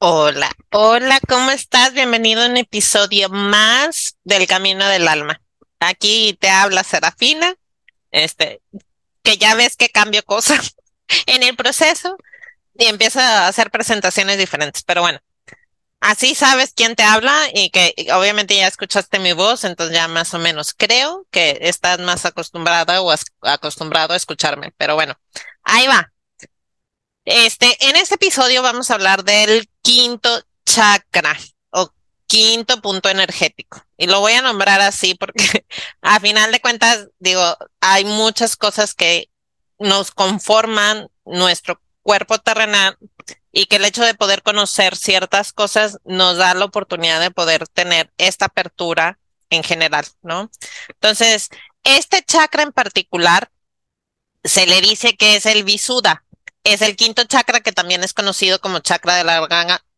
Hola, hola, ¿cómo estás? Bienvenido a un episodio más del Camino del Alma. Aquí te habla Serafina, este, que ya ves que cambio cosas en el proceso y empiezo a hacer presentaciones diferentes, pero bueno, así sabes quién te habla y que obviamente ya escuchaste mi voz, entonces ya más o menos creo que estás más acostumbrada o acostumbrado a escucharme, pero bueno, ahí va. Este, en este episodio vamos a hablar del quinto chakra o quinto punto energético. Y lo voy a nombrar así porque a final de cuentas, digo, hay muchas cosas que nos conforman nuestro cuerpo terrenal y que el hecho de poder conocer ciertas cosas nos da la oportunidad de poder tener esta apertura en general, ¿no? Entonces, este chakra en particular se le dice que es el Visuda es el quinto chakra que también es conocido como chakra de la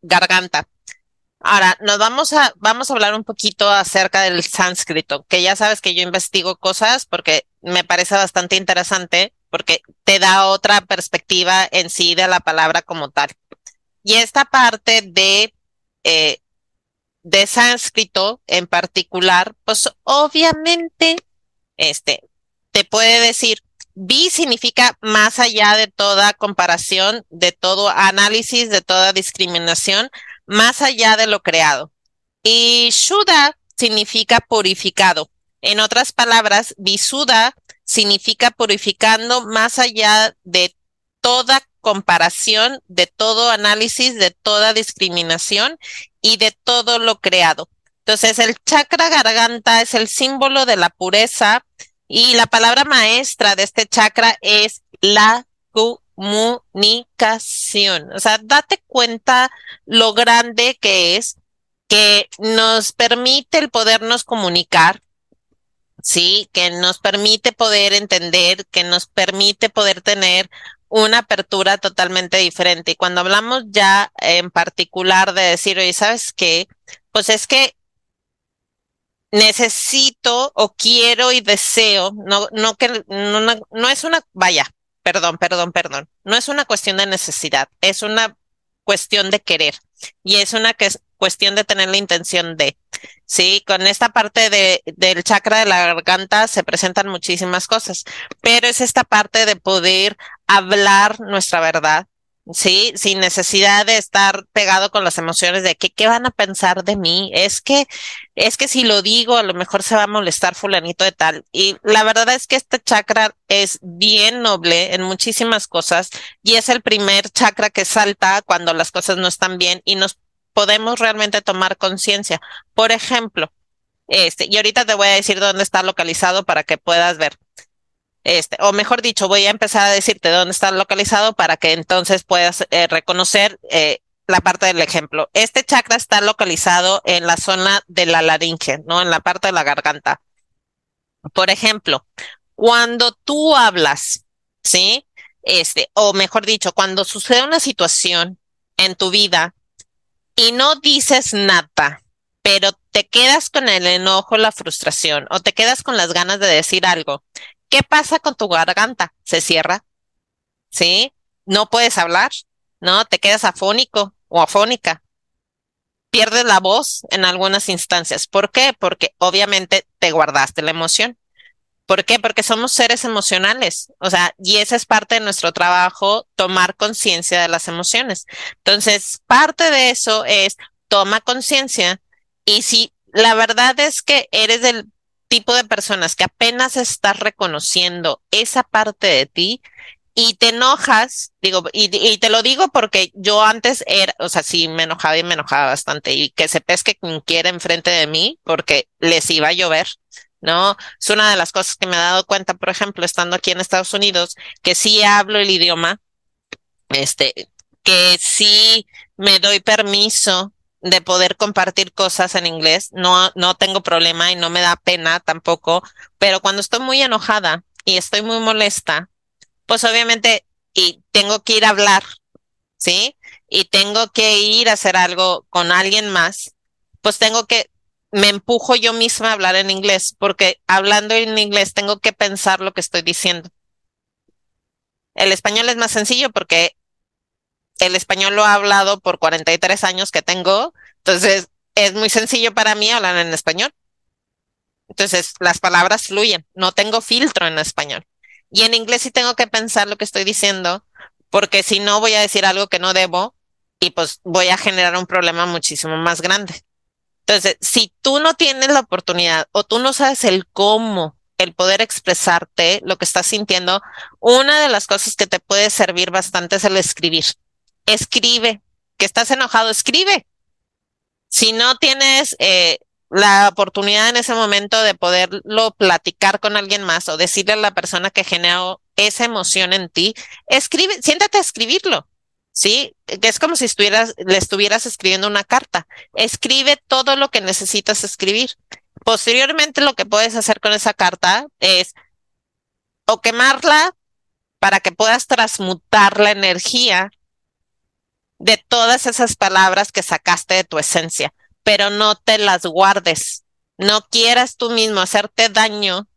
garganta. Ahora, nos vamos a, vamos a hablar un poquito acerca del sánscrito, que ya sabes que yo investigo cosas porque me parece bastante interesante, porque te da otra perspectiva en sí de la palabra como tal. Y esta parte de, eh, de sánscrito en particular, pues obviamente, este, te puede decir B significa más allá de toda comparación, de todo análisis, de toda discriminación, más allá de lo creado. Y Shuddha significa purificado. En otras palabras, Visuddha significa purificando más allá de toda comparación, de todo análisis, de toda discriminación y de todo lo creado. Entonces, el chakra garganta es el símbolo de la pureza, y la palabra maestra de este chakra es la comunicación. O sea, date cuenta lo grande que es que nos permite el podernos comunicar, ¿sí? Que nos permite poder entender, que nos permite poder tener una apertura totalmente diferente. Y cuando hablamos ya en particular de decir, oye, ¿sabes qué? Pues es que necesito o quiero y deseo, no, no que no, no, es una, vaya, perdón, perdón, perdón, no es una cuestión de necesidad, es una cuestión de querer y es una que es cuestión de tener la intención de. Sí, con esta parte de, del chakra de la garganta se presentan muchísimas cosas, pero es esta parte de poder hablar nuestra verdad, Sí, sin necesidad de estar pegado con las emociones de que qué van a pensar de mí. Es que, es que si lo digo, a lo mejor se va a molestar fulanito de tal. Y la verdad es que este chakra es bien noble en muchísimas cosas y es el primer chakra que salta cuando las cosas no están bien y nos podemos realmente tomar conciencia. Por ejemplo, este, y ahorita te voy a decir dónde está localizado para que puedas ver. Este, o mejor dicho, voy a empezar a decirte dónde está localizado para que entonces puedas eh, reconocer eh, la parte del ejemplo. Este chakra está localizado en la zona de la laringe, ¿no? En la parte de la garganta. Por ejemplo, cuando tú hablas, ¿sí? Este, o mejor dicho, cuando sucede una situación en tu vida y no dices nada, pero te quedas con el enojo, la frustración, o te quedas con las ganas de decir algo, ¿Qué pasa con tu garganta? Se cierra, ¿sí? No puedes hablar, ¿no? Te quedas afónico o afónica. Pierdes la voz en algunas instancias. ¿Por qué? Porque obviamente te guardaste la emoción. ¿Por qué? Porque somos seres emocionales. O sea, y esa es parte de nuestro trabajo, tomar conciencia de las emociones. Entonces, parte de eso es toma conciencia y si la verdad es que eres del tipo de personas que apenas estás reconociendo esa parte de ti y te enojas, digo, y, te lo digo porque yo antes era, o sea, sí me enojaba y me enojaba bastante y que se pesque quien quiera enfrente de mí porque les iba a llover. ¿no? Es una de las cosas que me he dado cuenta, por ejemplo, estando aquí en Estados Unidos, que sí hablo el idioma, este, que sí me doy permiso de poder compartir cosas en inglés. No, no tengo problema y no me da pena tampoco, pero cuando estoy muy enojada y estoy muy molesta, pues obviamente y tengo que ir a hablar, ¿sí? Y tengo que ir a hacer algo con alguien más, pues tengo que, me empujo yo misma a hablar en inglés, porque hablando en inglés tengo que pensar lo que estoy diciendo. El español es más sencillo porque el español lo he hablado por 43 años que tengo, entonces es muy sencillo para mí hablar en español. Entonces las palabras fluyen, no tengo filtro en español. Y en inglés sí tengo que pensar lo que estoy diciendo, porque si no voy a decir algo que no debo y pues voy a generar un problema muchísimo más grande. Entonces, si tú no tienes la oportunidad o tú no sabes el cómo, el poder expresarte, lo que estás sintiendo, una de las cosas que te puede servir bastante es el escribir. Escribe. Que estás enojado, escribe. Si no tienes eh, la oportunidad en ese momento de poderlo platicar con alguien más o decirle a la persona que generó esa emoción en ti, escribe, siéntate a escribirlo. ¿sí? Es como si estuvieras, le estuvieras escribiendo una carta. Escribe todo lo que necesitas escribir. Posteriormente, lo que puedes hacer con esa carta es o quemarla para que puedas transmutar la energía de todas esas palabras que sacaste de tu esencia, pero no te las guardes. No quieras tú mismo hacerte daño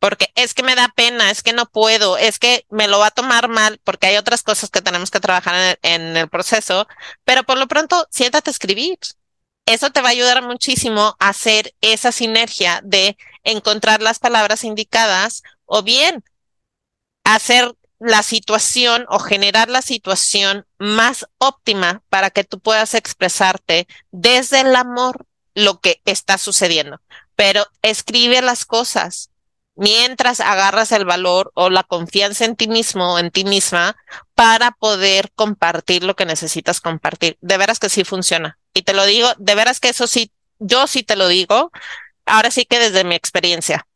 porque es que me da pena, es que no puedo, es que me lo va a tomar mal, porque hay otras cosas que tenemos que trabajar en el, proceso, pero por lo pronto siéntate a escribir. Eso te va a ayudar muchísimo a hacer esa sinergia de encontrar las palabras indicadas o bien hacer la situación o generar la situación más óptima para que tú puedas expresarte desde el amor lo que está sucediendo. Pero escribe las cosas, mientras agarras el valor o la confianza en ti mismo o en ti misma para poder compartir lo que necesitas compartir. De veras que sí funciona. Y te lo digo, de veras que eso sí, yo sí te lo digo, ahora sí que desde mi experiencia.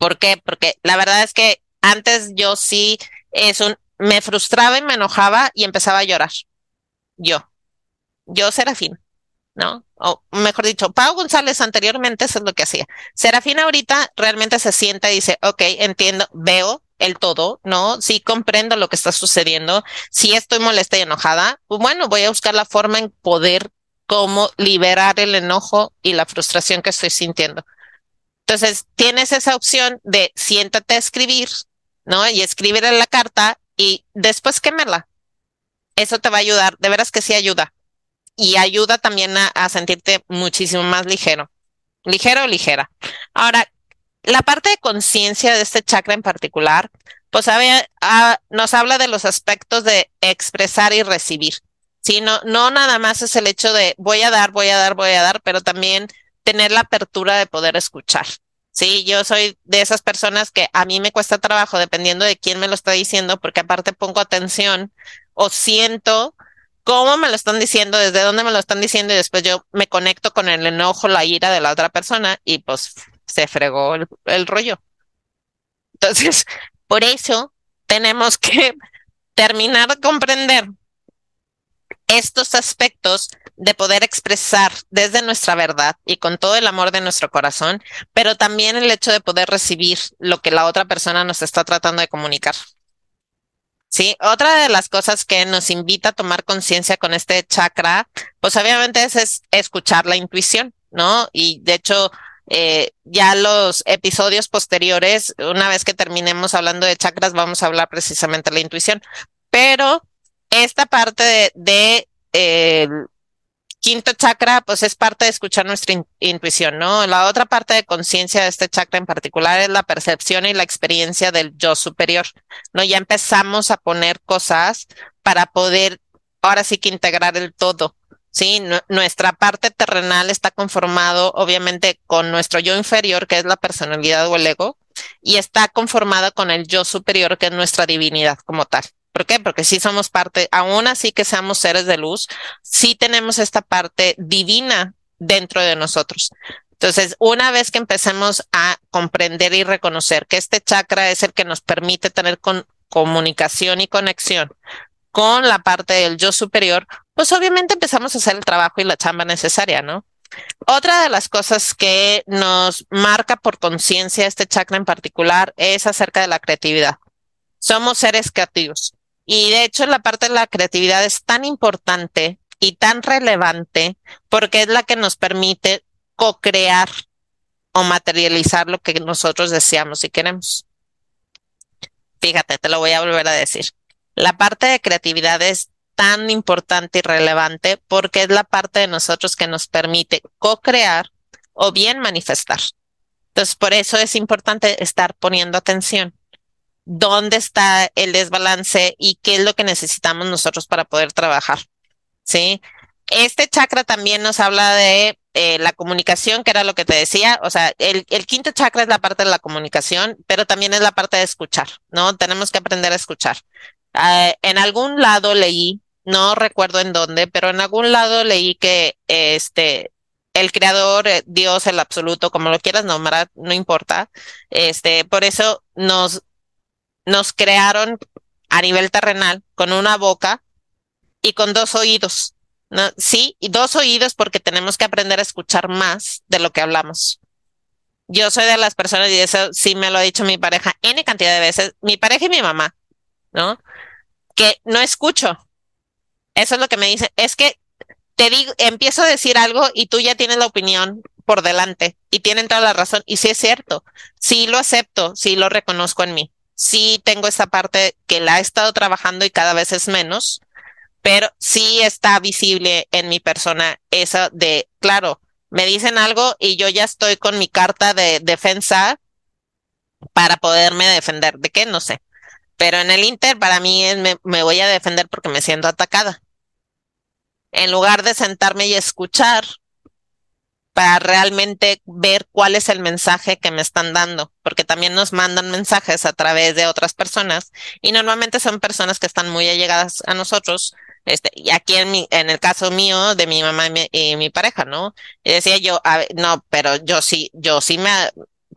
¿Por qué? Porque la verdad es que antes yo sí, es un, me frustraba y me enojaba y empezaba a llorar. Yo, yo Serafín. ¿no? O mejor dicho, Pau González anteriormente eso es lo que hacía. Serafina ahorita realmente se sienta y dice, ok, entiendo, veo el todo, ¿no? Sí comprendo lo que está sucediendo. Si estoy molesta y enojada, pues bueno, voy a buscar la forma en poder cómo liberar el enojo y la frustración que estoy sintiendo. Entonces, tienes esa opción de siéntate a escribir, ¿no? Y escribir en la carta y después quémela. Eso te va a ayudar, de veras que sí ayuda y ayuda también a, sentirte muchísimo más ligero. Ligero o ligera. Ahora, la parte de conciencia de este chakra en particular, pues nos habla de los aspectos de expresar y recibir. Sí, no, no nada más es el hecho de voy a dar, voy a dar, voy a dar, pero también tener la apertura de poder escuchar. Sí, yo soy de esas personas que a mí me cuesta trabajo dependiendo de quién me lo está diciendo, porque aparte pongo atención o siento cómo me lo están diciendo, desde dónde me lo están diciendo y después yo me conecto con el enojo, la ira de la otra persona y pues se fregó el, rollo. Entonces, por eso tenemos que terminar de comprender estos aspectos de poder expresar desde nuestra verdad y con todo el amor de nuestro corazón, pero también el hecho de poder recibir lo que la otra persona nos está tratando de comunicar. Sí, otra de las cosas que nos invita a tomar conciencia con este chakra, pues obviamente es, escuchar la intuición, ¿no? Y de hecho, eh, ya los episodios posteriores, una vez que terminemos hablando de chakras, vamos a hablar precisamente de la intuición. Pero esta parte de, eh, quinto chakra, pues es parte de escuchar nuestra intuición, ¿no? La otra parte de conciencia de este chakra en particular es la percepción y la experiencia del yo superior, ¿no? Ya empezamos a poner cosas para poder ahora sí que integrar el todo. Sí, nuestra parte terrenal está conformado obviamente con nuestro yo inferior, que es la personalidad o el ego, y está conformada con el yo superior, que es nuestra divinidad como tal. ¿Por qué? Porque sí somos parte, aún así que seamos seres de luz, sí tenemos esta parte divina dentro de nosotros. Entonces, una vez que empecemos a comprender y reconocer que este chakra es el que nos permite tener comunicación y conexión con la parte del yo superior, pues obviamente empezamos a hacer el trabajo y la chamba necesaria, ¿no? Otra de las cosas que nos marca por conciencia este chakra en particular es acerca de la creatividad. Somos seres creativos. Y de hecho la parte de la creatividad es tan importante y tan relevante porque es la que nos permite co-crear o materializar lo que nosotros deseamos y queremos. Fíjate, te lo voy a volver a decir. La parte de creatividad es tan importante y relevante porque es la parte de nosotros que nos permite co-crear o bien manifestar. Entonces, por eso es importante estar poniendo atención. ¿Dónde está el desbalance y qué es lo que necesitamos nosotros para poder trabajar? ¿Sí? Este chakra también nos habla de eh, la comunicación, que era lo que te decía. O sea, el, quinto chakra es la parte de la comunicación, pero también es la parte de escuchar, ¿no? Tenemos que aprender a escuchar. Uh, en algún lado leí, no recuerdo en dónde, pero en algún lado leí que este el creador, eh, Dios, el absoluto, como lo quieras nombrar, no importa. Este, por eso nos, nos crearon a nivel terrenal con una boca y con dos oídos. ¿no? Sí, y dos oídos porque tenemos que aprender a escuchar más de lo que hablamos. Yo soy de las personas, y eso sí me lo ha dicho mi pareja N cantidad de veces, mi pareja y mi mamá, ¿no? Que no escucho. Eso es lo que me dicen. Es que te digo, empiezo a decir algo y tú ya tienes la opinión por delante y tienen toda la razón. Y sí es cierto, sí lo acepto, sí lo reconozco en mí. Sí tengo esa parte que la he estado trabajando y cada vez es menos, pero sí está visible en mi persona eso de, claro, me dicen algo y yo ya estoy con mi carta de defensa para poderme defender. ¿De qué? No sé. Pero en el Inter para mí me voy a defender porque me siento atacada en lugar de sentarme y escuchar para realmente ver cuál es el mensaje que me están dando, porque también nos mandan mensajes a través de otras personas y normalmente son personas que están muy allegadas a nosotros. Este, y aquí en mi, en el caso mío de mi mamá y mi, y mi pareja, ¿no? Y decía yo, no, pero yo sí, yo sí me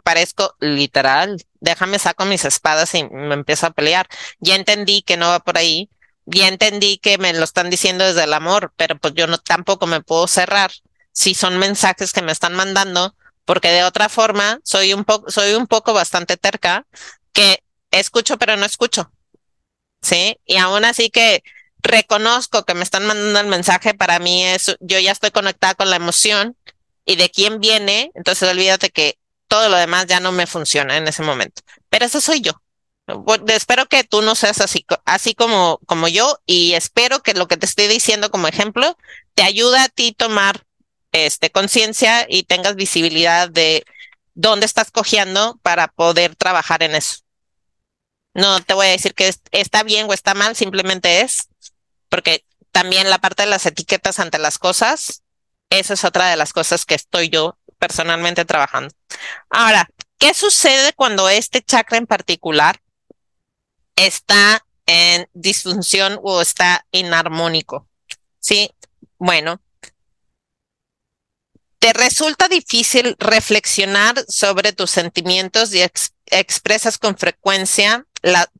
parezco literal, déjame saco mis espadas y me empiezo a pelear. Ya entendí que no va por ahí, ya entendí que me lo están diciendo desde el amor, pero pues yo no tampoco me puedo cerrar si son mensajes que me están mandando, porque de otra forma soy un poco, soy un poco bastante terca que escucho pero no escucho. ¿Sí? Y aún así que reconozco que me están mandando el mensaje, para mí es, yo ya estoy conectada con la emoción y de quién viene, entonces olvídate que todo lo demás ya no me funciona en ese momento. Pero eso soy yo espero que tú no seas así, así como, como yo y espero que lo que te estoy diciendo como ejemplo te ayude a ti tomar este, conciencia y tengas visibilidad de dónde estás cojeando para poder trabajar en eso. No te voy a decir que está bien o está mal, simplemente es, porque también la parte de las etiquetas ante las cosas, esa es otra de las cosas que estoy yo personalmente trabajando. Ahora, ¿qué sucede cuando este chakra en particular está en disfunción o está inarmónico. Sí, bueno. ¿Te resulta difícil reflexionar sobre tus sentimientos y expresas con frecuencia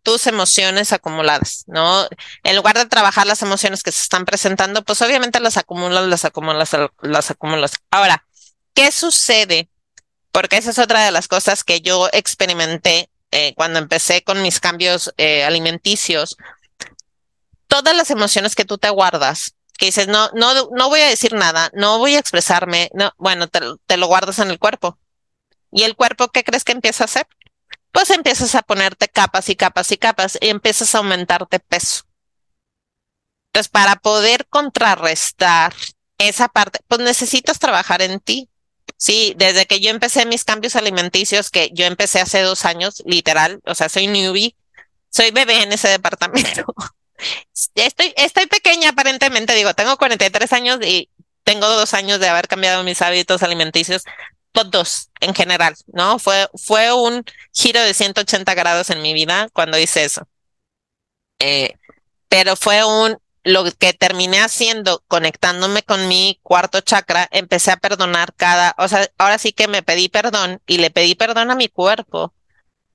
tus emociones acumuladas, ¿no? En lugar de trabajar las emociones que se están presentando, pues obviamente las acumulas, las acumulas, las acumulas. Ahora, ¿qué sucede? Porque esa es otra de las cosas que yo experimenté eh, cuando empecé con mis cambios eh, alimenticios, todas las emociones que tú te guardas, que dices, no, no, no voy a decir nada, no voy a expresarme, no, bueno, te, lo guardas en el cuerpo. ¿Y el cuerpo qué crees que empieza a hacer? Pues empiezas a ponerte capas y capas y capas y empiezas a aumentarte peso. Entonces, para poder contrarrestar esa parte, pues necesitas trabajar en ti. Sí, desde que yo empecé mis cambios alimenticios, que yo empecé hace dos años, literal, o sea, soy newbie, soy bebé en ese departamento. Estoy, estoy pequeña aparentemente, digo, tengo 43 años y tengo dos años de haber cambiado mis hábitos alimenticios, todos en general, ¿no? Fue, fue un giro de 180 grados en mi vida cuando hice eso. Eh, pero fue un, lo que terminé haciendo, conectándome con mi cuarto chakra, empecé a perdonar cada, o sea, ahora sí que me pedí perdón y le pedí perdón a mi cuerpo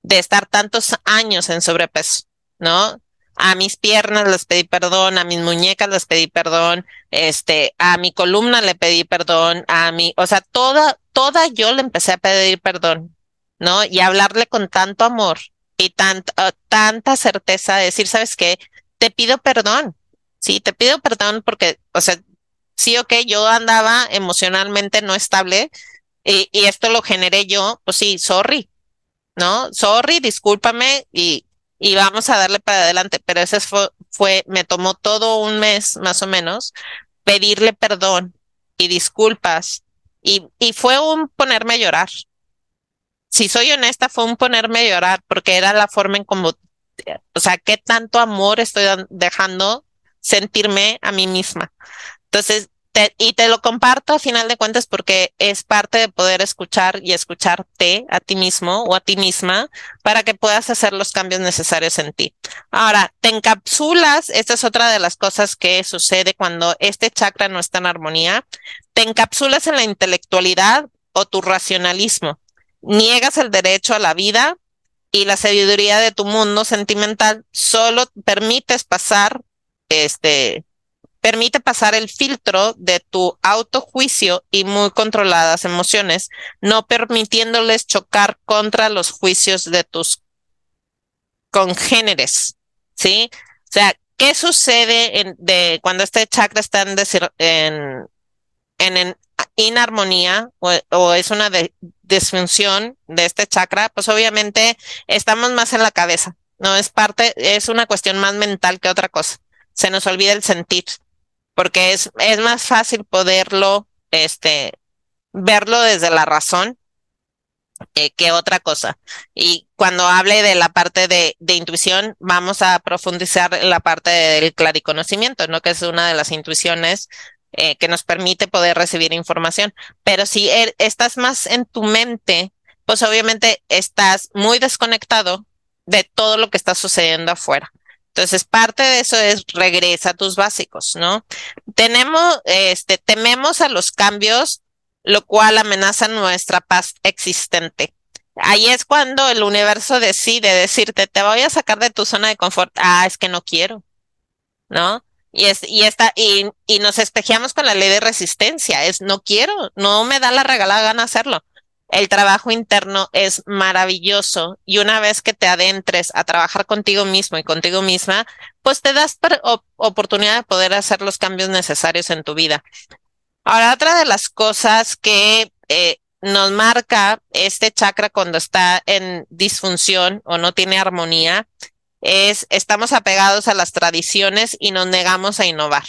de estar tantos años en sobrepeso, ¿no? A mis piernas les pedí perdón, a mis muñecas les pedí perdón, este, a mi columna le pedí perdón, a mi, o sea, toda, toda yo le empecé a pedir perdón, ¿no? Y hablarle con tanto amor y tanta, tanta certeza de decir, ¿sabes qué? Te pido perdón, sí, te pido perdón porque, o sea, sí, ok, yo andaba emocionalmente no estable y, y esto lo generé yo, pues sí, sorry, ¿no? Sorry, discúlpame y y vamos a darle para adelante. Pero ese fue, fue, me tomó todo un mes más o menos pedirle perdón y disculpas y, y fue un ponerme a llorar. Si soy honesta, fue un ponerme a llorar porque era la forma en como, o sea, qué tanto amor estoy dejando sentirme a mí misma. Entonces, y te lo comparto a final de cuentas porque es parte de poder escuchar y escucharte a ti mismo o a ti misma para que puedas hacer los cambios necesarios en ti. Ahora, te encapsulas, esta es otra de las cosas que sucede cuando este chakra no está en armonía, te encapsulas en la intelectualidad o tu racionalismo, niegas el derecho a la vida y la sabiduría de tu mundo sentimental, solo permites pasar este permite pasar el filtro de tu autojuicio y muy controladas emociones, no permitiéndoles chocar contra los juicios de tus congéneres, ¿sí? O sea, ¿qué sucede en, de cuando este chakra está en, en, en, inarmonía o, o, es una de, disfunción de este chakra? Pues obviamente estamos más en la cabeza, no es parte, es una cuestión más mental que otra cosa. Se nos olvida el sentir porque es, es más fácil poderlo, este, verlo desde la razón eh, que otra cosa. Y cuando hable de la parte de, de intuición, vamos a profundizar en la parte del clariconocimiento, ¿no? Que es una de las intuiciones eh, que nos permite poder recibir información. Pero si er, estás más en tu mente, pues obviamente estás muy desconectado de todo lo que está sucediendo afuera. Entonces, parte de eso es regresa a tus básicos, ¿no? Tenemos, este, tememos a los cambios, lo cual amenaza nuestra paz existente. Ahí es cuando el universo decide decirte, te voy a sacar de tu zona de confort. Ah, es que no quiero, ¿no? Y es, y está, y, y nos espejeamos con la ley de resistencia. Es no quiero, no me da la regalada gana hacerlo el trabajo interno es maravilloso y una vez que te adentres a trabajar contigo mismo y contigo misma, pues te das oportunidad de poder hacer los cambios necesarios en tu vida. Ahora, otra de las cosas que eh, nos marca este chakra cuando está en disfunción o no tiene armonía es estamos apegados a las tradiciones y nos negamos a innovar.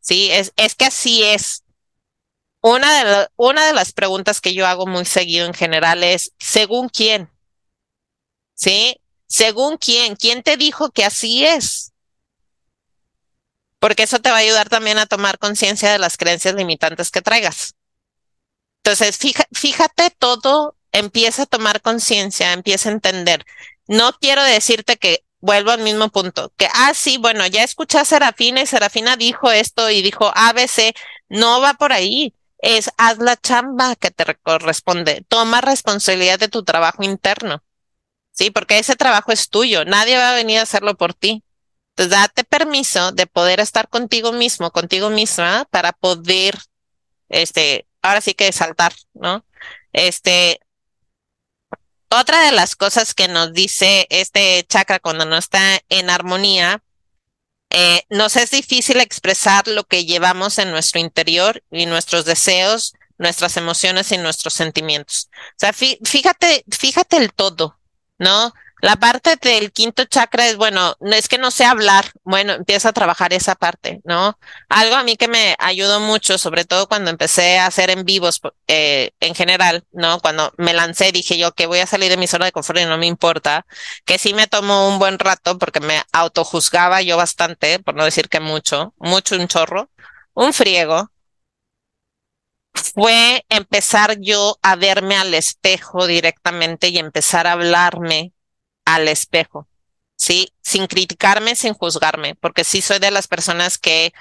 Sí, es, es que así es. Una de, una de las preguntas que yo hago muy seguido en general es, ¿según quién? ¿Sí? ¿Según quién? ¿Quién te dijo que así es? Porque eso te va a ayudar también a tomar conciencia de las creencias limitantes que traigas. Entonces, fíjate todo, empieza a tomar conciencia, empieza a entender. No quiero decirte que vuelvo al mismo punto, que, ah, sí, bueno, ya escuché a Serafina y Serafina dijo esto y dijo ABC, no va por ahí es haz la chamba que te corresponde, toma responsabilidad de tu trabajo interno, ¿sí? Porque ese trabajo es tuyo, nadie va a venir a hacerlo por ti. Entonces, date permiso de poder estar contigo mismo, contigo misma, para poder, este, ahora sí que saltar, ¿no? Este, otra de las cosas que nos dice este chakra cuando no está en armonía eh, nos es difícil expresar lo que llevamos en nuestro interior y nuestros deseos, nuestras emociones y nuestros sentimientos. O sea, fíjate, fíjate el todo, ¿no? La parte del quinto chakra es, bueno, es que no sé hablar. Bueno, empieza a trabajar esa parte, ¿no? Algo a mí que me ayudó mucho, sobre todo cuando empecé a hacer en vivos eh, en general, ¿no? Cuando me lancé, dije yo que voy a salir de mi zona de confort y no me importa, que sí me tomó un buen rato porque me autojuzgaba yo bastante, por no decir que mucho, mucho un chorro, un friego, fue empezar yo a verme al espejo directamente y empezar a hablarme al espejo, ¿sí? Sin criticarme, sin juzgarme, porque sí soy de las personas que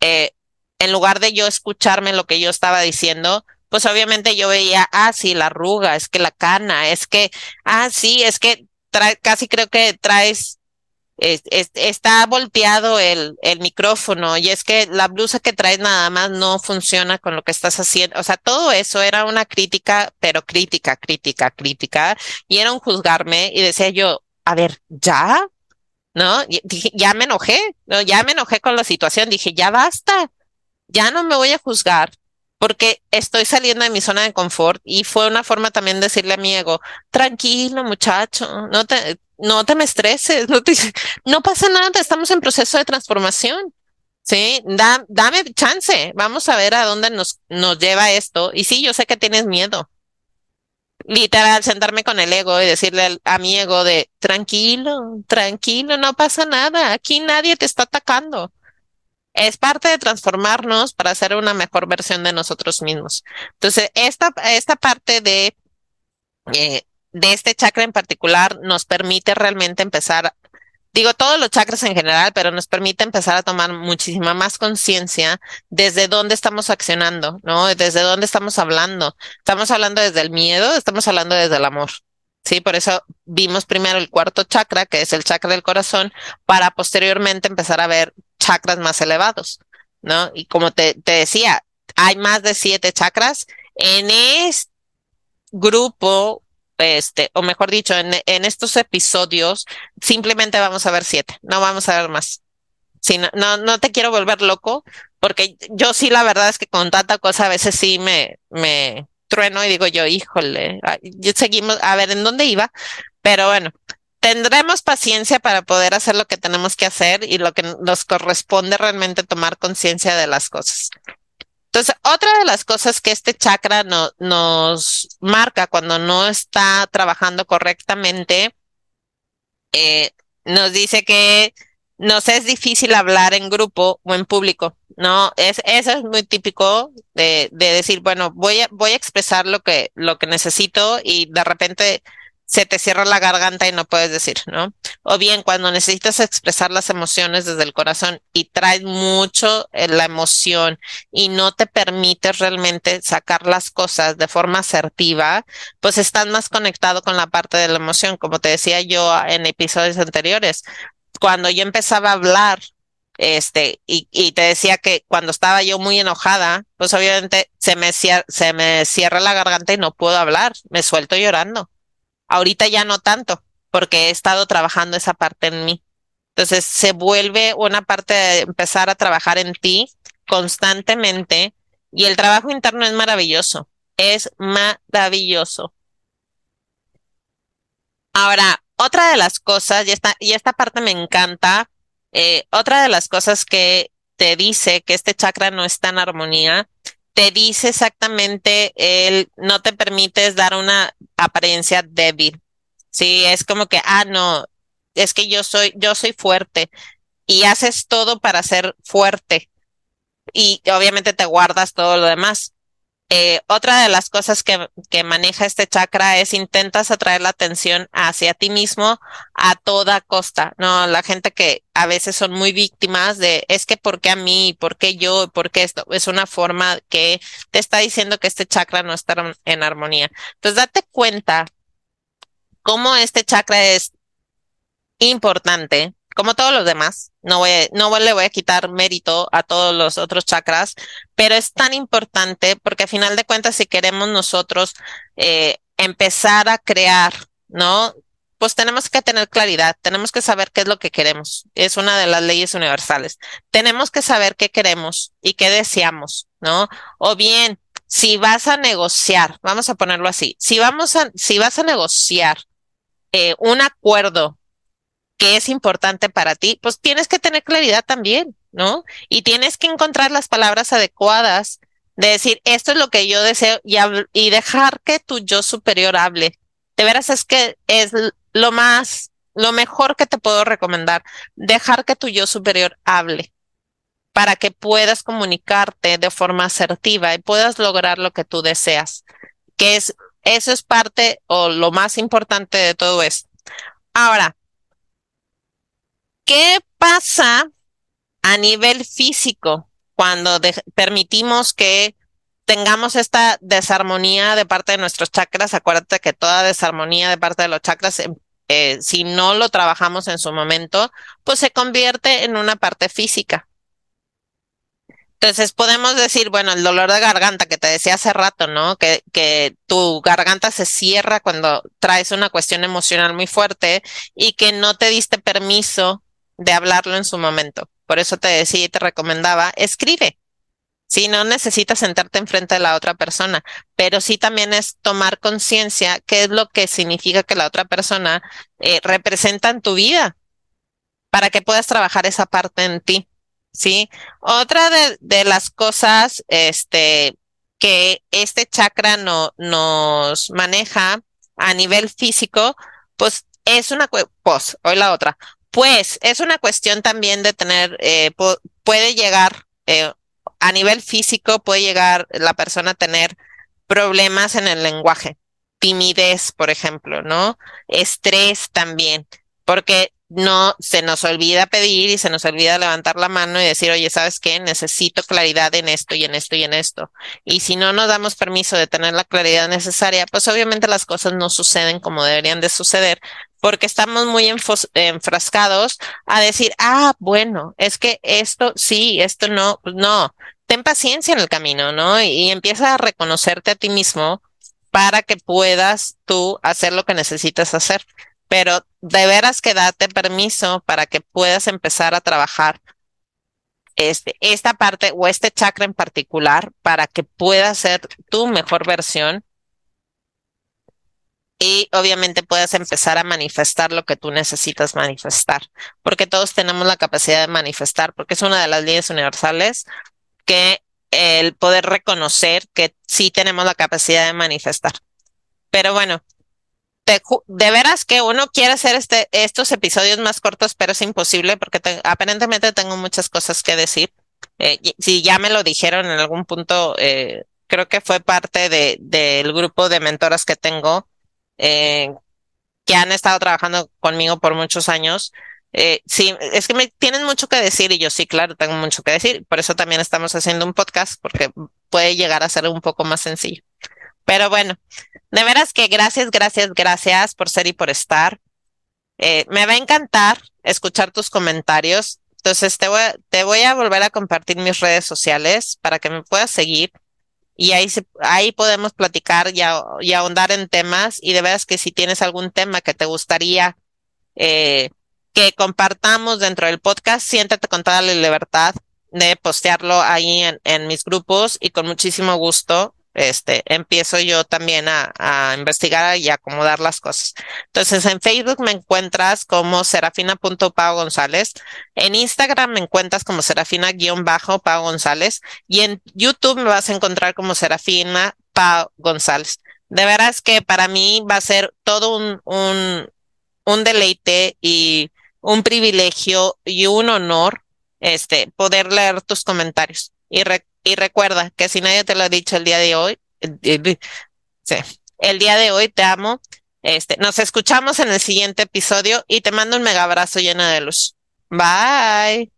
eh, en lugar de yo escucharme lo que yo estaba diciendo, pues obviamente yo veía, ah, sí, la arruga, es que la cana, es que, ah, sí, es que casi creo que traes, está volteado el, el micrófono y es que la blusa que traes nada más no funciona con lo que estás haciendo. O sea, todo eso era una crítica, pero crítica, crítica, crítica, y juzgarme y decía yo, a ver, ya, ¿no? dije, ya me enojé, ¿no? Ya me enojé con la situación, dije, ya basta, ya no me voy a juzgar porque estoy saliendo de mi zona de confort y fue una forma también de decirle a mi ego, tranquilo muchacho, no te, no te me estreses, no, te, no pasa nada, estamos en proceso de transformación. Sí, da, dame chance, vamos a ver a dónde nos, nos lleva esto. Y sí, yo sé que tienes miedo. Literal, sentarme con el ego y decirle a mi ego de, tranquilo, tranquilo, no pasa nada, aquí nadie te está atacando. Es parte de transformarnos para hacer una mejor versión de nosotros mismos. Entonces, esta, esta parte de, eh, de este chakra en particular nos permite realmente empezar digo todos los chakras en general, pero nos permite empezar a tomar muchísima más conciencia desde dónde estamos accionando, ¿no? Desde dónde estamos hablando. Estamos hablando desde el miedo, estamos hablando desde el amor. Sí, por eso vimos primero el cuarto chakra, que es el chakra del corazón, para posteriormente empezar a ver chakras más elevados, ¿no? Y como te, te decía, hay más de siete chakras. En este grupo este, o mejor dicho, en, en estos episodios simplemente vamos a ver siete, no vamos a ver más. Si no, no, no te quiero volver loco, porque yo sí, la verdad es que con tanta cosa a veces sí me, me trueno y digo yo, híjole, yo seguimos, a ver, ¿en dónde iba? Pero bueno, tendremos paciencia para poder hacer lo que tenemos que hacer y lo que nos corresponde realmente tomar conciencia de las cosas. Entonces, otra de las cosas que este chakra no, nos marca cuando no está trabajando correctamente, eh, nos dice que nos es difícil hablar en grupo o en público, ¿no? Es, eso es muy típico de, de decir, bueno, voy a, voy a expresar lo que, lo que necesito y de repente se te cierra la garganta y no puedes decir, ¿no? O bien cuando necesitas expresar las emociones desde el corazón y traes mucho eh, la emoción y no te permites realmente sacar las cosas de forma asertiva, pues estás más conectado con la parte de la emoción, como te decía yo en episodios anteriores. Cuando yo empezaba a hablar este, y, te decía que cuando estaba yo muy enojada, pues obviamente se me, se me cierra la garganta y no puedo hablar, me suelto llorando. Ahorita ya no tanto, porque he estado trabajando esa parte en mí. Entonces se vuelve una parte de empezar a trabajar en ti constantemente y el trabajo interno es maravilloso, es maravilloso. Ahora, otra de las cosas, y esta, y esta parte me encanta, eh, otra de las cosas que te dice que este chakra no está en armonía te dice exactamente el no te permites dar una apariencia débil. Sí, es como que, ah, no, es que yo soy, yo soy fuerte y haces todo para ser fuerte y obviamente te guardas todo lo demás. Eh, otra de las cosas que, que, maneja este chakra es intentas atraer la atención hacia ti mismo a toda costa. No, la gente que a veces son muy víctimas de es que por qué a mí, por qué yo, por qué esto. Es una forma que te está diciendo que este chakra no está en armonía. Entonces date cuenta cómo este chakra es importante como todos los demás, no, voy, le voy a quitar mérito a todos los otros chakras, pero es tan importante porque a final de cuentas si queremos nosotros eh, empezar a crear, ¿no? Pues tenemos que tener claridad, tenemos que saber qué es lo que queremos. Es una de las leyes universales. Tenemos que saber qué queremos y qué deseamos, ¿no? O bien, si vas a negociar, vamos a ponerlo así, si vamos a, si vas a negociar eh, un acuerdo que es importante para ti, pues tienes que tener claridad también, ¿no? Y tienes que encontrar las palabras adecuadas de decir, esto es lo que yo deseo y, y dejar que tu yo superior hable. De veras es que es lo más, lo mejor que te puedo recomendar, dejar que tu yo superior hable para que puedas comunicarte de forma asertiva y puedas lograr lo que tú deseas, que es, eso es parte o lo más importante de todo esto. Ahora, ¿Qué pasa a nivel físico cuando permitimos que tengamos esta desarmonía de parte de nuestros chakras? Acuérdate que toda desarmonía de parte de los chakras, em, eh, si no lo trabajamos en su momento, pues se convierte en una parte física. Entonces podemos decir, bueno, el dolor de garganta que te decía hace rato, ¿no? Que, que tu garganta se cierra cuando traes una cuestión emocional muy fuerte y que no te diste permiso de hablarlo en su momento. Por eso te decía y te recomendaba, escribe. Sí, no necesitas sentarte enfrente de la otra persona, pero sí también es tomar conciencia qué es lo que significa que la otra persona eh, representa en tu vida para que puedas trabajar esa parte en ti. Sí. Otra de, de las cosas, este, que este chakra no, nos maneja a nivel físico, pues es una, pues, hoy la otra, pues es una cuestión también de tener, eh, puede llegar eh, a nivel físico puede llegar la persona a tener problemas en el lenguaje, timidez, por ejemplo, ¿no? Estrés también, porque no se nos olvida pedir y se nos olvida levantar la mano y decir, oye, ¿sabes qué? Necesito claridad en esto y en esto y en esto. Y si no nos damos permiso de tener la claridad necesaria, pues obviamente las cosas no suceden como deberían de suceder, porque estamos muy enfrascados a decir, ah, bueno, es que esto sí, esto no, pues no, ten paciencia en el camino, ¿no? Y, empieza a reconocerte a ti mismo para que puedas tú hacer lo que necesitas hacer. Pero de veras que date permiso para que puedas empezar a trabajar este, esta parte o este chakra en particular para que puedas ser tu mejor versión y obviamente puedas empezar a manifestar lo que tú necesitas manifestar, porque todos tenemos la capacidad de manifestar, porque es una de las leyes universales que el poder reconocer que sí tenemos la capacidad de manifestar. Pero bueno, de veras que uno quiere hacer este, estos episodios más cortos, pero es imposible porque aparentemente tengo muchas cosas que decir. Eh, si ya me lo dijeron en algún punto, eh, creo que fue parte de, del grupo de mentoras que tengo eh, que han estado trabajando conmigo por muchos años. Eh, sí, es que me tienen mucho que decir y yo sí, claro, tengo mucho que decir. Por eso también estamos haciendo un podcast porque puede llegar a ser un poco más sencillo. Pero bueno, de veras que gracias, gracias, gracias por ser y por estar. Eh, me va a encantar escuchar tus comentarios. Entonces te voy, a, te voy a volver a compartir mis redes sociales para que me puedas seguir y ahí, ahí podemos platicar y, y, ahondar en temas y de veras que si tienes algún tema que te gustaría eh, que compartamos dentro del podcast, siéntate con toda la libertad de postearlo ahí en, en mis grupos y con muchísimo gusto este, empiezo yo también a, investigar y acomodar las cosas. Entonces, en Facebook me encuentras como serafina.pao González, en Instagram me encuentras como serafina-pao González y en YouTube me vas a encontrar como serafina Pao González. De veras que para mí va a ser todo un, un, un deleite y un privilegio y un honor este, poder leer tus comentarios. Y y recuerda que si nadie te lo ha dicho el día de hoy, sí, el día de hoy te amo. Este, nos escuchamos en el siguiente episodio y te mando un mega abrazo lleno de luz. Bye.